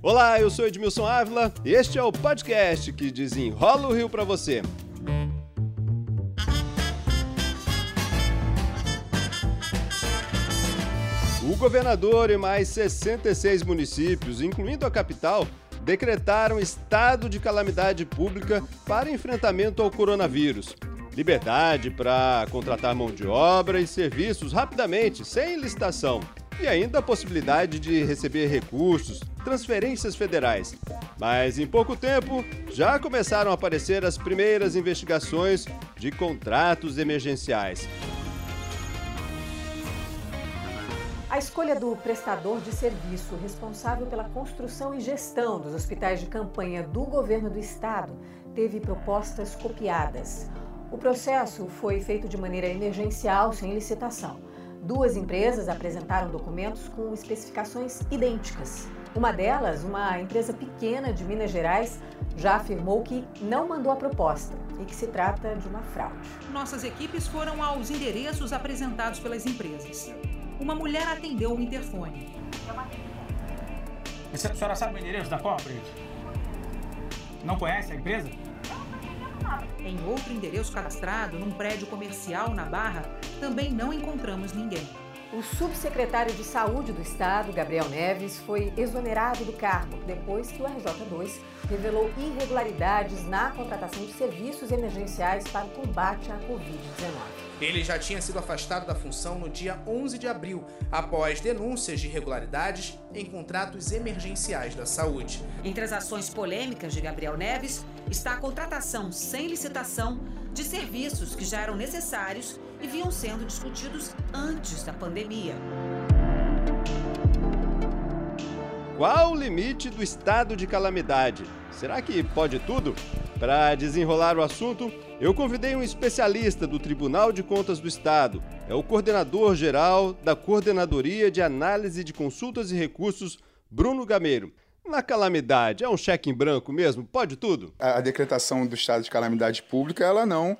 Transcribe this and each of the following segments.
Olá, eu sou Edmilson Ávila este é o podcast que desenrola o Rio para você. O governador e mais 66 municípios, incluindo a capital, decretaram estado de calamidade pública para enfrentamento ao coronavírus. Liberdade para contratar mão de obra e serviços rapidamente, sem licitação. E ainda a possibilidade de receber recursos, transferências federais. Mas em pouco tempo já começaram a aparecer as primeiras investigações de contratos emergenciais. A escolha do prestador de serviço responsável pela construção e gestão dos hospitais de campanha do governo do estado teve propostas copiadas. O processo foi feito de maneira emergencial, sem licitação. Duas empresas apresentaram documentos com especificações idênticas. Uma delas, uma empresa pequena de Minas Gerais, já afirmou que não mandou a proposta e que se trata de uma fraude. Nossas equipes foram aos endereços apresentados pelas empresas uma mulher atendeu o interfone. A senhora sabe o endereço da compra? Não conhece a empresa? Em outro endereço cadastrado, num prédio comercial na Barra, também não encontramos ninguém. O subsecretário de Saúde do Estado, Gabriel Neves, foi exonerado do cargo depois que o RJ2 revelou irregularidades na contratação de serviços emergenciais para o combate à Covid-19. Ele já tinha sido afastado da função no dia 11 de abril, após denúncias de irregularidades em contratos emergenciais da saúde. Entre as ações polêmicas de Gabriel Neves está a contratação sem licitação de serviços que já eram necessários e vinham sendo discutidos antes da pandemia. Qual o limite do estado de calamidade? Será que pode tudo? Para desenrolar o assunto, eu convidei um especialista do Tribunal de Contas do Estado. É o coordenador geral da Coordenadoria de Análise de Consultas e Recursos, Bruno Gameiro. Na calamidade, é um cheque em branco mesmo? Pode tudo? A decretação do estado de calamidade pública, ela não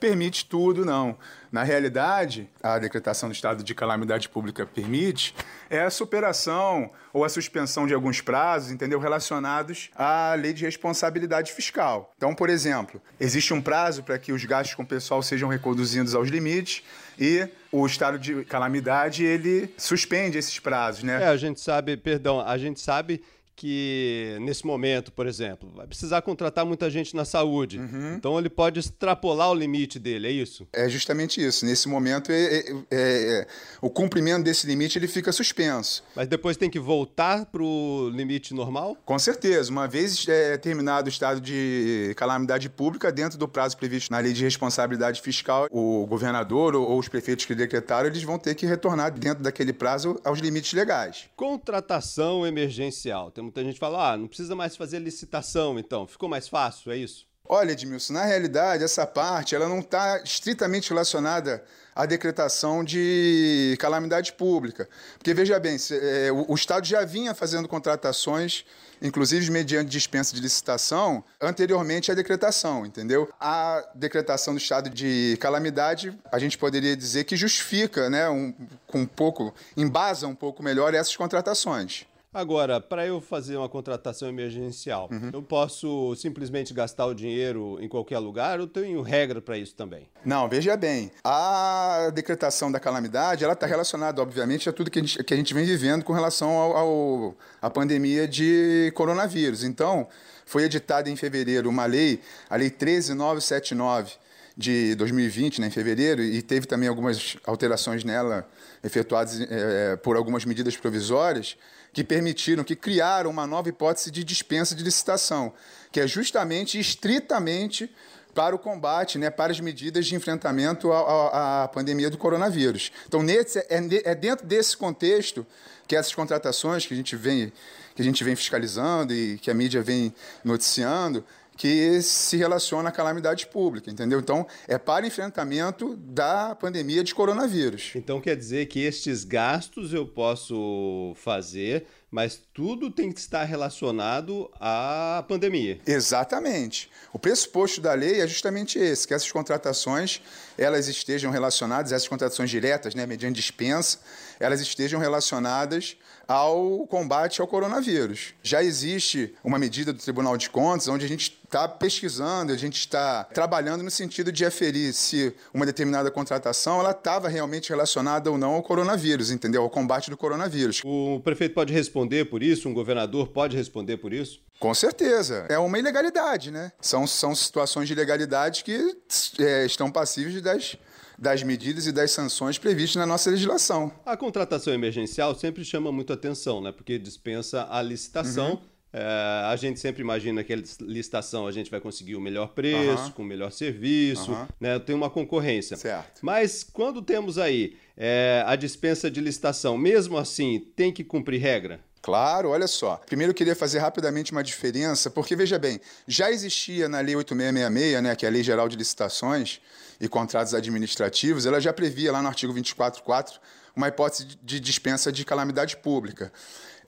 permite tudo, não. Na realidade, a decretação do estado de calamidade pública permite é a superação ou a suspensão de alguns prazos, entendeu, relacionados à lei de responsabilidade fiscal. Então, por exemplo, existe um prazo para que os gastos com o pessoal sejam reconduzidos aos limites e o estado de calamidade ele suspende esses prazos, né? É, a gente sabe, perdão, a gente sabe que nesse momento, por exemplo, vai precisar contratar muita gente na saúde. Uhum. Então ele pode extrapolar o limite dele, é isso? É justamente isso. Nesse momento, é, é, é, é o cumprimento desse limite ele fica suspenso. Mas depois tem que voltar para o limite normal? Com certeza. Uma vez é, terminado o estado de calamidade pública, dentro do prazo previsto na lei de responsabilidade fiscal, o governador ou, ou os prefeitos que decretaram, eles vão ter que retornar dentro daquele prazo aos limites legais. Contratação emergencial. Temos Muita gente fala, ah, não precisa mais fazer licitação, então. Ficou mais fácil, é isso? Olha, Edmilson, na realidade, essa parte ela não está estritamente relacionada à decretação de calamidade pública. Porque, veja bem, se, é, o, o, Estado já vinha fazendo contratações, inclusive mediante dispensa de licitação, anteriormente à decretação, entendeu? A decretação do estado de calamidade, a gente poderia dizer que justifica, né, um, um pouco, embasa um pouco melhor essas contratações. Agora, para eu fazer uma contratação emergencial, uhum. eu posso simplesmente gastar o dinheiro em qualquer lugar ou tenho regra para isso também? Não, veja bem. A decretação da calamidade ela está relacionada, obviamente, a tudo que a, gente, que a gente vem vivendo com relação ao, ao, à pandemia de coronavírus. Então, foi editada em fevereiro uma lei, a Lei 13979 de 2020, né, em fevereiro, e teve também algumas alterações nela efetuadas é, por algumas medidas provisórias que permitiram, que criaram uma nova hipótese de dispensa de licitação, que é justamente estritamente para o combate, né, para as medidas de enfrentamento à, à pandemia do coronavírus. Então, nesse, é, é, dentro desse contexto que essas contratações que a gente vem que a gente vem fiscalizando e que a mídia vem noticiando, que se relaciona à calamidade pública, entendeu? Então, é para enfrentamento da pandemia de coronavírus. Então, quer dizer que estes gastos eu posso fazer mas tudo tem que estar relacionado à pandemia. Exatamente. O pressuposto da lei é justamente esse, que essas contratações elas estejam relacionadas, essas contratações diretas, né, mediante dispensa, elas estejam relacionadas ao combate ao coronavírus. Já existe uma medida do Tribunal de Contas onde a gente está pesquisando, a gente está trabalhando no sentido de aferir se uma determinada contratação ela estava realmente relacionada ou não ao coronavírus, entendeu? Ao combate do coronavírus. O prefeito pode responder por isso? Um governador pode responder por isso? Com certeza. É uma ilegalidade, né? São, são situações de ilegalidade que é, estão passíveis das das medidas e das sanções previstas na nossa legislação. A contratação emergencial sempre chama muito atenção, né? Porque dispensa a licitação. Uhum. É, a gente sempre imagina que a licitação a gente vai conseguir o melhor preço, uhum. com o melhor serviço, uhum. né? tem uma concorrência. Certo. Mas quando temos aí é, a dispensa de licitação, mesmo assim, tem que cumprir regra? Claro, olha só. Primeiro eu queria fazer rapidamente uma diferença, porque veja bem, já existia na Lei 8666, né, que é a Lei Geral de Licitações, e contratos administrativos, ela já previa lá no artigo 24.4 uma hipótese de dispensa de calamidade pública.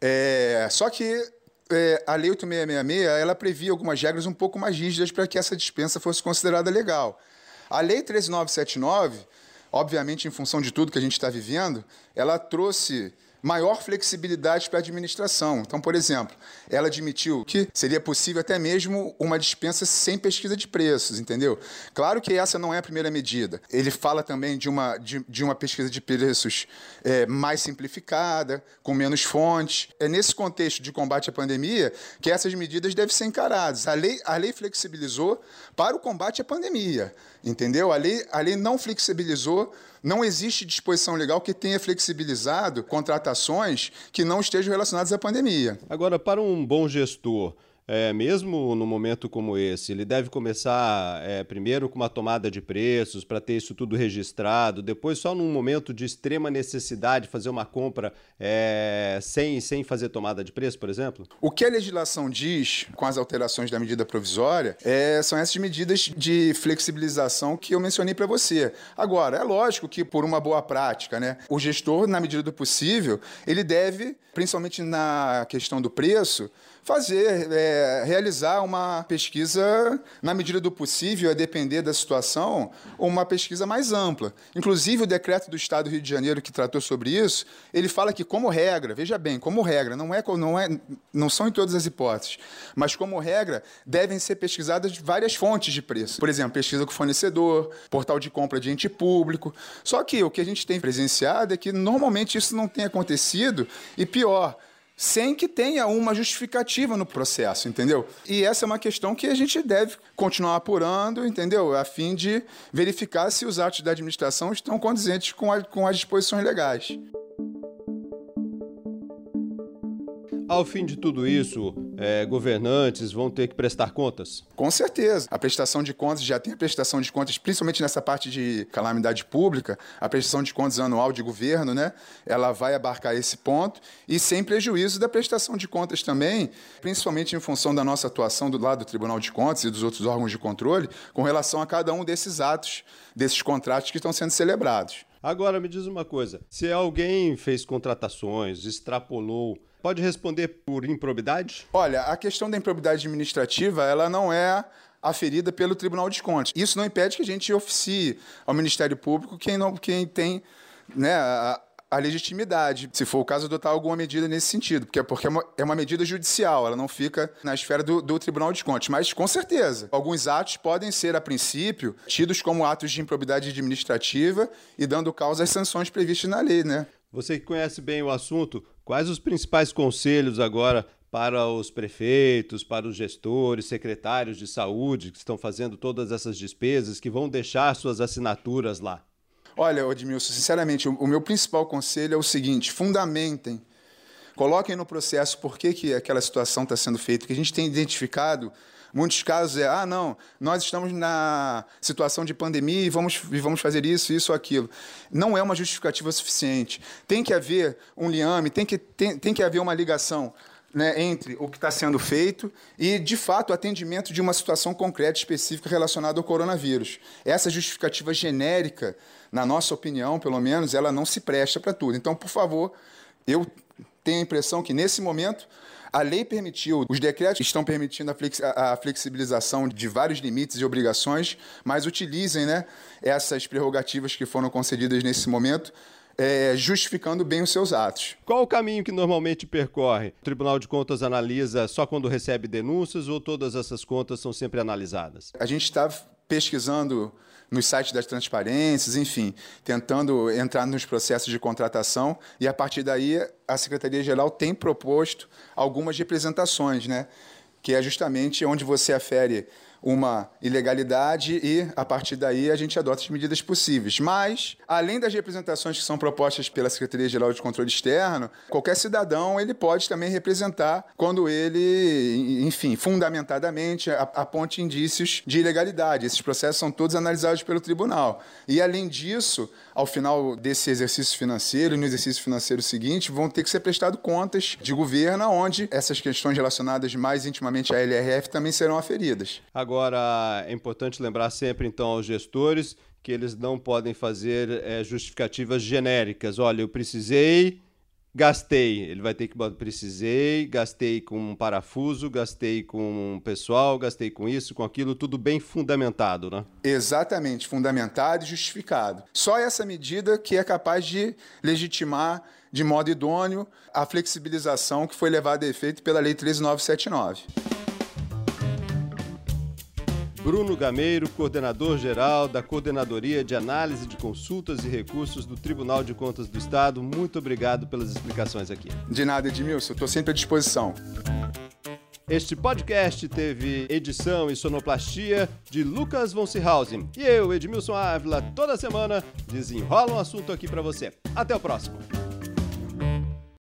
É, só que é, a Lei 8666 ela previa algumas regras um pouco mais rígidas para que essa dispensa fosse considerada legal. A Lei 13979, obviamente em função de tudo que a gente está vivendo, ela trouxe maior flexibilidade para a administração. Então, por exemplo, ela admitiu que seria possível até mesmo uma dispensa sem pesquisa de preços, entendeu? Claro que essa não é a primeira medida. Ele fala também de uma, de, de uma pesquisa de preços é, mais simplificada, com menos fontes. É nesse contexto de combate à pandemia que essas medidas devem ser encaradas. A lei, a lei flexibilizou para o combate à pandemia, entendeu? A lei, a lei não flexibilizou não existe disposição legal que tenha flexibilizado contratações que não estejam relacionadas à pandemia. Agora, para um bom gestor, é, mesmo no momento como esse, ele deve começar é, primeiro com uma tomada de preços para ter isso tudo registrado, depois só num momento de extrema necessidade fazer uma compra é, sem, sem fazer tomada de preço, por exemplo? O que a legislação diz com as alterações da medida provisória é, são essas medidas de flexibilização que eu mencionei para você. Agora, é lógico que por uma boa prática, né, o gestor, na medida do possível, ele deve, principalmente na questão do preço, fazer, é, realizar uma pesquisa, na medida do possível, a depender da situação, uma pesquisa mais ampla. Inclusive, o decreto do Estado do Rio de Janeiro, que tratou sobre isso, ele fala que, como regra, veja bem, como regra, não, é, não, é, não são em todas as hipóteses, mas como regra, devem ser pesquisadas várias fontes de preço. Por exemplo, pesquisa com fornecedor, portal de compra de ente público. Só que o que a gente tem presenciado é que, normalmente, isso não tem acontecido, e pior, sem que tenha uma justificativa no processo, entendeu? E essa é uma questão que a gente deve continuar apurando, entendeu? A fim de verificar se os atos da administração estão condizentes com, a, com as disposições legais. Ao fim de tudo isso, é, governantes vão ter que prestar contas? Com certeza. A prestação de contas já tem a prestação de contas, principalmente nessa parte de calamidade pública, a prestação de contas anual de governo, né? Ela vai abarcar esse ponto e sem prejuízo da prestação de contas também, principalmente em função da nossa atuação do lado do Tribunal de Contas e dos outros órgãos de controle, com relação a cada um desses atos, desses contratos que estão sendo celebrados. Agora me diz uma coisa: se alguém fez contratações, extrapolou Pode responder por improbidade? Olha, a questão da improbidade administrativa, ela não é aferida pelo Tribunal de Contas. Isso não impede que a gente oficie ao Ministério Público quem, não, quem tem né, a, a legitimidade, se for o caso, adotar alguma medida nesse sentido, porque, porque é, uma, é uma medida judicial, ela não fica na esfera do, do, Tribunal de Contas. Mas, com certeza, alguns atos podem ser, a princípio, tidos como atos de improbidade administrativa e dando causa às sanções previstas na lei, né? Você que conhece bem o assunto, quais os principais conselhos agora para os prefeitos, para os gestores, secretários de saúde que estão fazendo todas essas despesas, que vão deixar suas assinaturas lá? Olha, Edmilson, sinceramente, o meu principal conselho é o seguinte: fundamentem, coloquem no processo por que, que aquela situação está sendo feita, que a gente tem identificado Muitos casos é, ah, não, nós estamos na situação de pandemia e vamos, e vamos fazer isso, isso, aquilo. Não é uma justificativa suficiente. Tem que haver um liame, tem que, tem, tem que haver uma ligação né, entre o que está sendo feito e, de fato, o atendimento de uma situação concreta específica relacionada ao coronavírus. Essa justificativa genérica, na nossa opinião, pelo menos, ela não se presta para tudo. Então, por favor, eu tenho a impressão que, nesse momento, a lei permitiu, os decretos estão permitindo a, flexibilização de vários limites e obrigações, mas utilizem né, essas prerrogativas que foram concedidas nesse momento é, justificando bem os seus atos. Qual o caminho que normalmente percorre? O Tribunal de Contas analisa só quando recebe denúncias ou todas essas contas são sempre analisadas? A gente está pesquisando nos sites das transparências, enfim, tentando entrar nos processos de contratação e a partir daí a Secretaria-Geral tem proposto algumas representações, né? Que é justamente onde você afere uma ilegalidade e, a partir daí, a gente adota as medidas possíveis. Mas, além das representações que são propostas pela Secretaria-Geral de Controle Externo, qualquer cidadão ele pode também representar quando ele, enfim, fundamentadamente aponte indícios de ilegalidade. Esses processos são todos analisados pelo tribunal. E, além disso, ao final desse exercício financeiro e no exercício financeiro seguinte, vão ter que ser prestadas contas de governo, onde essas questões relacionadas mais intimamente à LRF também serão aferidas. Agora, é importante lembrar sempre, então, aos gestores que eles não podem fazer é, justificativas genéricas. Olha, eu precisei Gastei, ele vai ter que precisei, gastei com um parafuso, gastei com um pessoal, gastei com isso, com aquilo, tudo bem fundamentado, né? Exatamente, fundamentado e justificado. Só essa medida que é capaz de legitimar de modo idôneo a flexibilização que foi levada a efeito pela Lei 13979. Bruno Gameiro, coordenador-geral da Coordenadoria de Análise de Consultas e Recursos do Tribunal de Contas do Estado. Muito obrigado pelas explicações aqui. De nada, Edmilson. Estou sempre à disposição. Este podcast teve edição e sonoplastia de Lucas von Seehausen. E eu, Edmilson Ávila, toda semana desenrola um assunto aqui para você. Até o próximo.